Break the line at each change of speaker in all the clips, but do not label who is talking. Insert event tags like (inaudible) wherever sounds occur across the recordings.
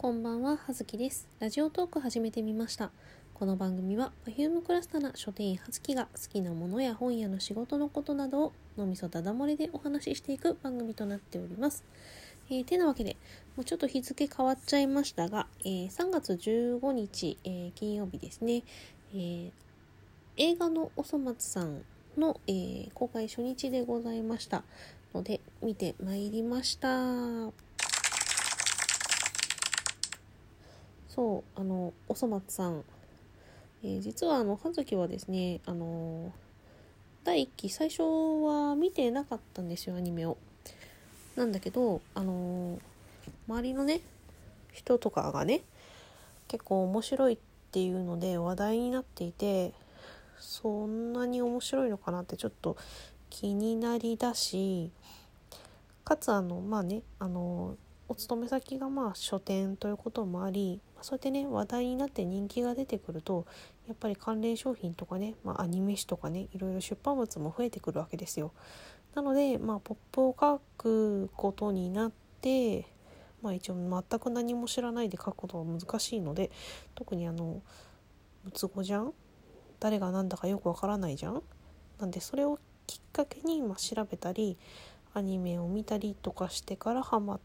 こんばんは、はずきです。ラジオトーク始めてみました。この番組は Perfume クラスタな書店員はずきが好きなものや本屋の仕事のことなどを脳みそだだ漏れでお話ししていく番組となっております。えー、てなわけで、もうちょっと日付変わっちゃいましたが、えー3月15日、えー金曜日ですね、えー映画のおそ松さんの、えー公開初日でございましたので、見てまいりました。そう、あの、おそ松さん。えー実は、あの、葉月はですね、あの、第1期、最初は見てなかったんですよ、アニメを。なんだけど、あの、周りのね、人とかがね、結構面白いっていうので話題になっていて、そんなに面白いのかなってちょっと気になりだし、かつあの、まあね、あの、お勤め先がまあ書店ということもありそうやってね話題になって人気が出てくるとやっぱり関連商品とかね、まあ、アニメ誌とかねいろいろ出版物も増えてくるわけですよ。なので、まあ、ポップを書くことになって、まあ、一応全く何も知らないで書くことは難しいので特にあのムツ語じゃん誰が何だかよくわからないじゃん？なんでそれをきっかけに、ま、調べたりアニメを見たりとかしてからハマっ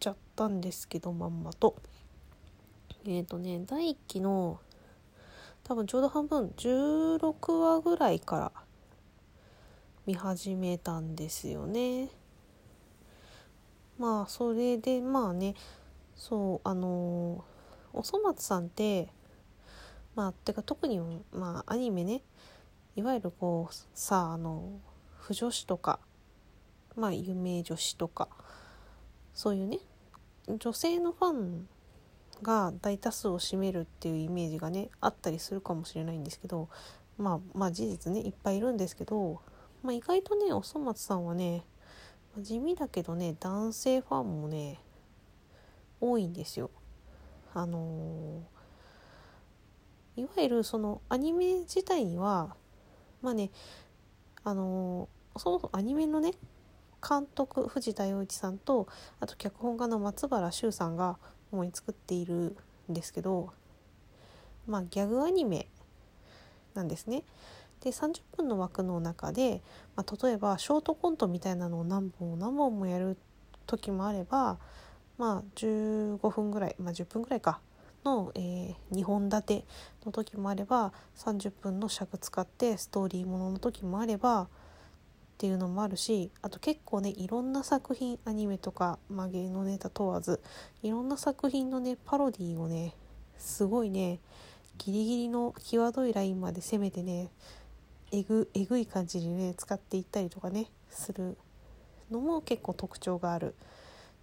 ちゃったんですけどまんまと。えっ、とね第1期の多分ちょうど半分16話ぐらいから見始めたんですよね。まあそれでまあねそうあのおそ松さんってまあてか特にまあアニメねいわゆるこうさあの腐女子とかまあ有名女子とかそういうね女性のファンが大多数を占めるっていうイメージがねあったりするかもしれないんですけどまあまあ事実ねいっぱいいるんですけど、まあ、意外とねおそ松さんはね地味だけどね男性ファンもね多いんですよ。あのーいわゆるそのアニメ自体にはまあねあのーそもそもアニメのね監督藤田洋一さんとあと脚本家の松原修さんが主に作っているんですけどまあギャグアニメなんですね。で30分の枠の中で、まあ、例えばショートコントみたいなのを何本も何本もやる時もあればまあ15分ぐらい、まあ、10分ぐらいかの、えー2本立ての時もあれば30分の尺使ってストーリーものの時もあればっていうのもあるしあと結構ねいろんな作品アニメとか、まあ、芸能ネタ問わずいろんな作品のねパロディーをねすごいねギリギリの際どいラインまで攻めてねえぐえぐい感じでね使っていったりとかねするのも結構特徴がある。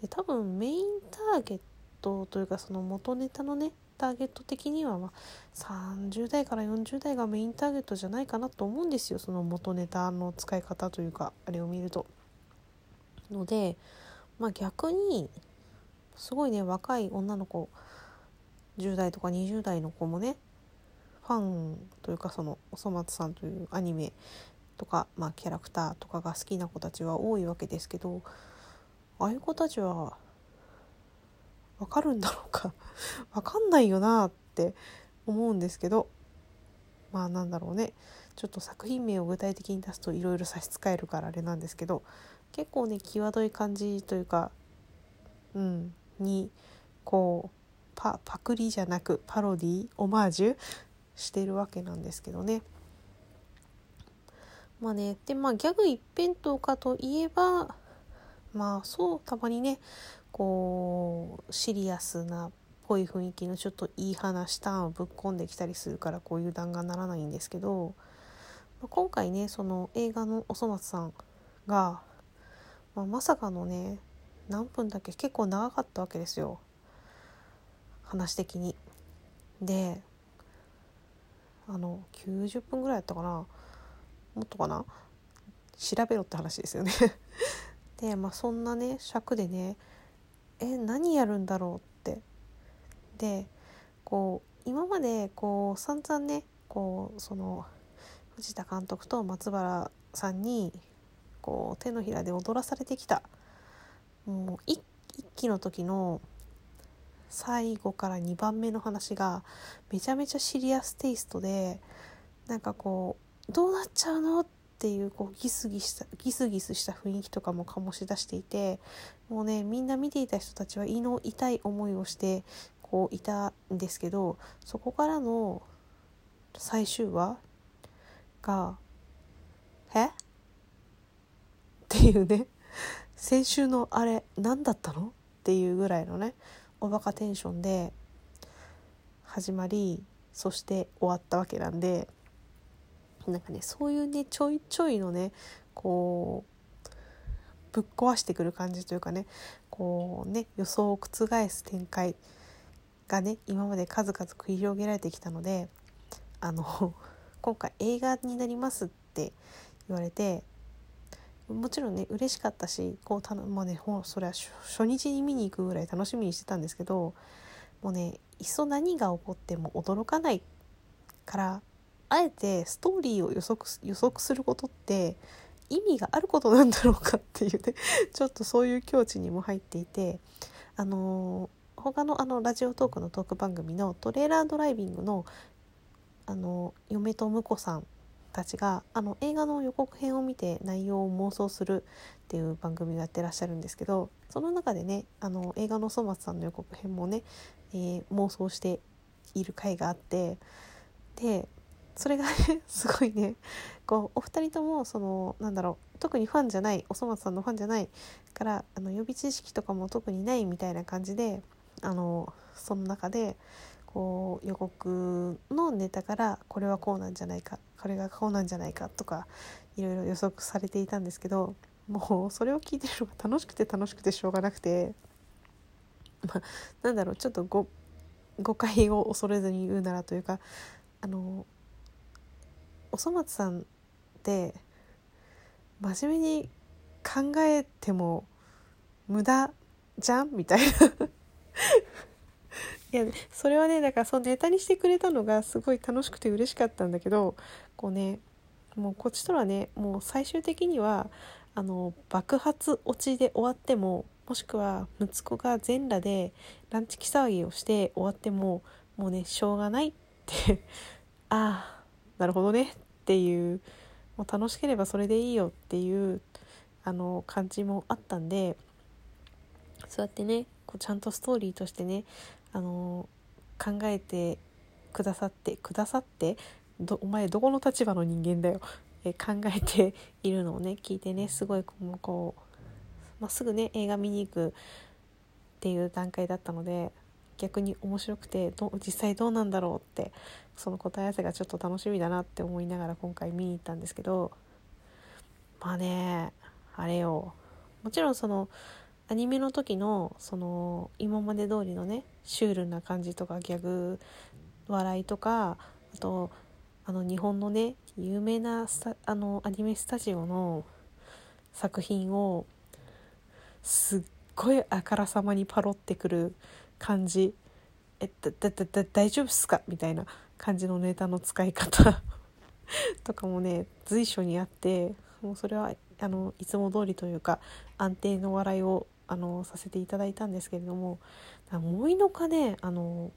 で多分メインターゲットというかその元ネタのねターゲット的には、ま、30代から40代がメインターゲットじゃないかなと思うんですよその元ネタの使い方というかあれを見ると。ので、まあ、逆にすごいね若い女の子10代とか20代の子もねファンというかそのおそ松さんというアニメとか、まあ、キャラクターとかが好きな子たちは多いわけですけどああいう子たちはわかるんだろうか。(laughs) わかんないよなって思うんですけど。まあなんだろうね。ちょっと作品名を具体的に出すといろいろ差し支えるからあれなんですけど。結構ね際どい感じというかうんにこうパパクリじゃなくパロディオマージュしてるわけなんですけどね。まあねでまあギャグ一辺倒かといえばまあそうたまにねこうシリアスなっぽい雰囲気のちょっといい話ターンをぶっ込んできたりするからこういう弾がならないんですけど、今回ねその映画のおそ松さんが、まあ、まさかのね何分だっけ結構長かったわけですよ。話的に。であの90分ぐらいやったかな。もっとかな。調べろって話ですよね。(laughs) でまあそんなね尺でねえ何やるんだろう？って。でこう今までこう散々ねこうその藤田監督と松原さんにこう手のひらで踊らされてきた。もう一期の時の最後から2番目の話がめちゃめちゃシリアステイストでなんかこうどうなっちゃうの？ってていうこうギスギスしたギスギスした雰囲気とかも醸し出していてもうねみんな見ていた人たちは胃の痛い思いをしてこういたんですけどそこからの最終話が「え？っ?」ていうね先週のあれ何だったの？っていうぐらいのねおバカテンションで始まりそして終わったわけなんでなんかねそういうねちょいちょいのねこうぶっ壊してくる感じというかねこうね予想を覆す展開がね今まで数々繰り広げられてきたのであの (laughs) 今回映画になりますって言われてもちろんね嬉しかったしこうたの、まあね、ほそれは初日に見に行くぐらい楽しみにしてたんですけどもうねいっそ何が起こっても驚かないからあえてストーリーを予測予測することって意味があることなんだろうかっていうね (laughs) ちょっとそういう境地にも入っていてあのー、他のあのラジオトークのトーク番組のトレーラードライビングのあの嫁と婿さんたちがあの映画の予告編を見て内容を妄想するっていう番組をやってらっしゃるんですけどその中でねあの映画の粗末さんの予告編もね、えー、妄想している回があってでそれがね (laughs) すごいね。こうお二人ともそのなんだろう特にファンじゃないおそ松さんのファンじゃないからあの予備知識とかも特にないみたいな感じであのその中でこう予告のネタからこれはこうなんじゃないかこれがこうなんじゃないかとかいろいろ予測されていたんですけどもうそれを聞いてるのが楽しくて楽しくてしょうがなくて、まあ、なんだろうちょっと誤解を恐れずに言うならというかあのおそ松さんって真面目に考えても無駄じゃん？みたいな。(laughs) いやそれはねだからそうネタにしてくれたのがすごい楽しくて嬉しかったんだけどこうねもうこっちとらねもう最終的にはあの爆発落ちで終わってももしくは息子が全裸でランチ騒ぎをして終わってももうねしょうがないって。(laughs) ああなるほどね。っていうもう楽しければそれでいいよっていうあの感じもあったんでそうやってねこうちゃんとストーリーとしてねあの考えてくださってくださってどお前どこの立場の人間だよ、え考えているのをね聞いてねすごいこう、まあ、すぐね映画見に行くっていう段階だったので逆に面白くてど実際どうなんだろうってその答え合わせがちょっと楽しみだなって思いながら今回見に行ったんですけどまあねあれよ。もちろんそのアニメの時のその今まで通りのねシュールな感じとかギャグ笑いとかあとあの日本のね有名なあのアニメスタジオの作品をすっごいあからさまにパロってくる感じ。えだだだだ大丈夫っすか？みたいな感じのネタの使い方 (laughs) とかもね随所にあってもうそれはあのいつも通りというか安定の笑いをあのさせていただいたんですけれども思いのかねあの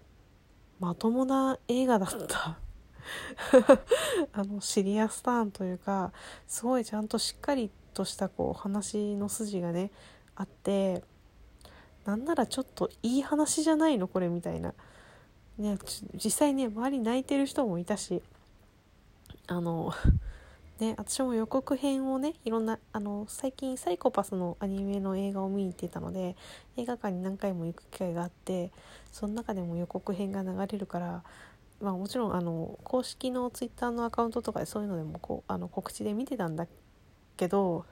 まともな映画だった (laughs) あのシリアスターンというかすごいちゃんとしっかりとしたこう話の筋がねあってなんならちょっといい話じゃないのこれみたいな、ね、実際ね周り泣いてる人もいたしあの (laughs) ね、私も予告編をねいろんなあの最近サイコパスのアニメの映画を見に行ってたので映画館に何回も行く機会があってその中でも予告編が流れるから、まあ、もちろんあの公式のツイッターのアカウントとかでそういうのでもこうあの告知で見てたんだけど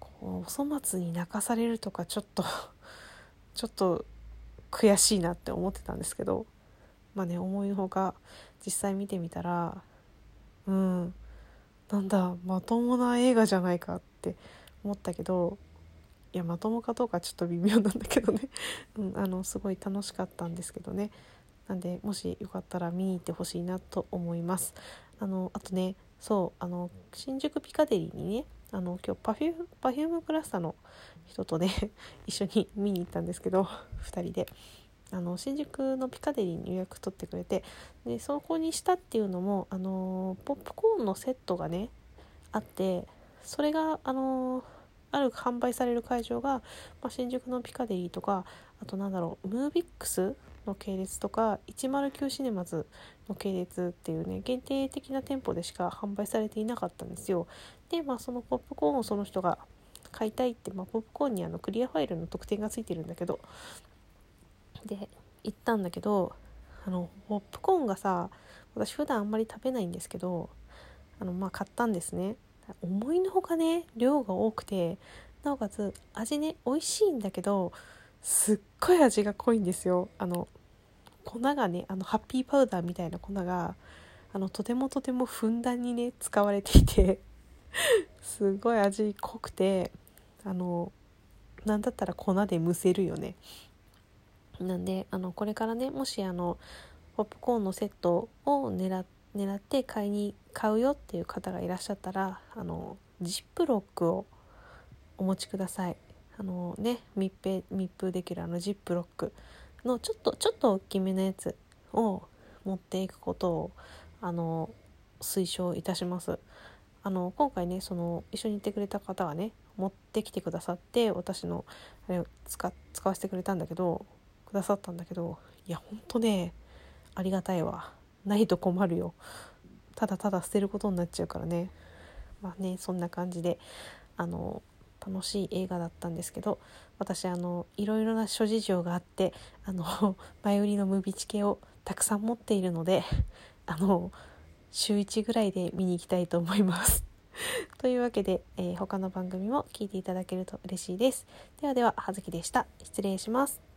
こうお粗末に泣かされるとかちょっとちょっと悔しいなって思ってたんですけどまあね思いのほか実際見てみたらうんなんだまともな映画じゃないかって思ったけどいやまともかどうかちょっと微妙なんだけどね、(laughs) うん、あのすごい楽しかったんですけどね。なんでもしよかったら見に行ってほしいなと思います。あのあとねそうあの新宿ピカデリーにねあの今日パフューパフュームクラスターの人とね (laughs) 一緒に見に行ったんですけど2人で。あの新宿のピカデリーに予約取ってくれてでそこにしたっていうのもあのポップコーンのセットがねあってそれがあのある販売される会場が、まあ、新宿のピカデリーとかあとなんだろうムービックスの系列とか109シネマズの系列っていうね限定的な店舗でしか販売されていなかったんですよ。でまあそのポップコーンをその人が買いたいって、まあ、ポップコーンにあのクリアファイルの特典がついてるんだけどで行ったんだけどあのポップコーンがさ私普段あんまり食べないんですけどあのまあ買ったんですね。思いのほかね量が多くてなおかつ味ね美味しいんだけどすっごい味が濃いんですよ。あの粉がねあのハッピーパウダーみたいな粉があのとてもとてもふんだんにね使われていて。すごい味濃くてあのなんだったら粉で蒸せるよね。なんであのこれからねもしあのポップコーンのセットを狙狙って買いに買うよっていう方がいらっしゃったらあのジップロックをお持ちください。あのね密閉密封できるあのジップロックのちょっとちょっと大きめのやつを持っていくことをあの推奨いたします。あの今回ねその一緒に行ってくれた方がね持ってきてくださって私のあれを使使わせてくれたんだけどくださったんだけどいやほんとねありがたいわ。ないと困るよ。ただただ捨てることになっちゃうからね。まあねそんな感じであの楽しい映画だったんですけど私あのいろいろな諸事情があってあの (laughs) 前売りのムービチケをたくさん持っているのであの週1ぐらいで見に行きたいと思います (laughs) というわけで、えー、他の番組も聞いていただけると嬉しいです。ではでは、はずきでした。失礼します。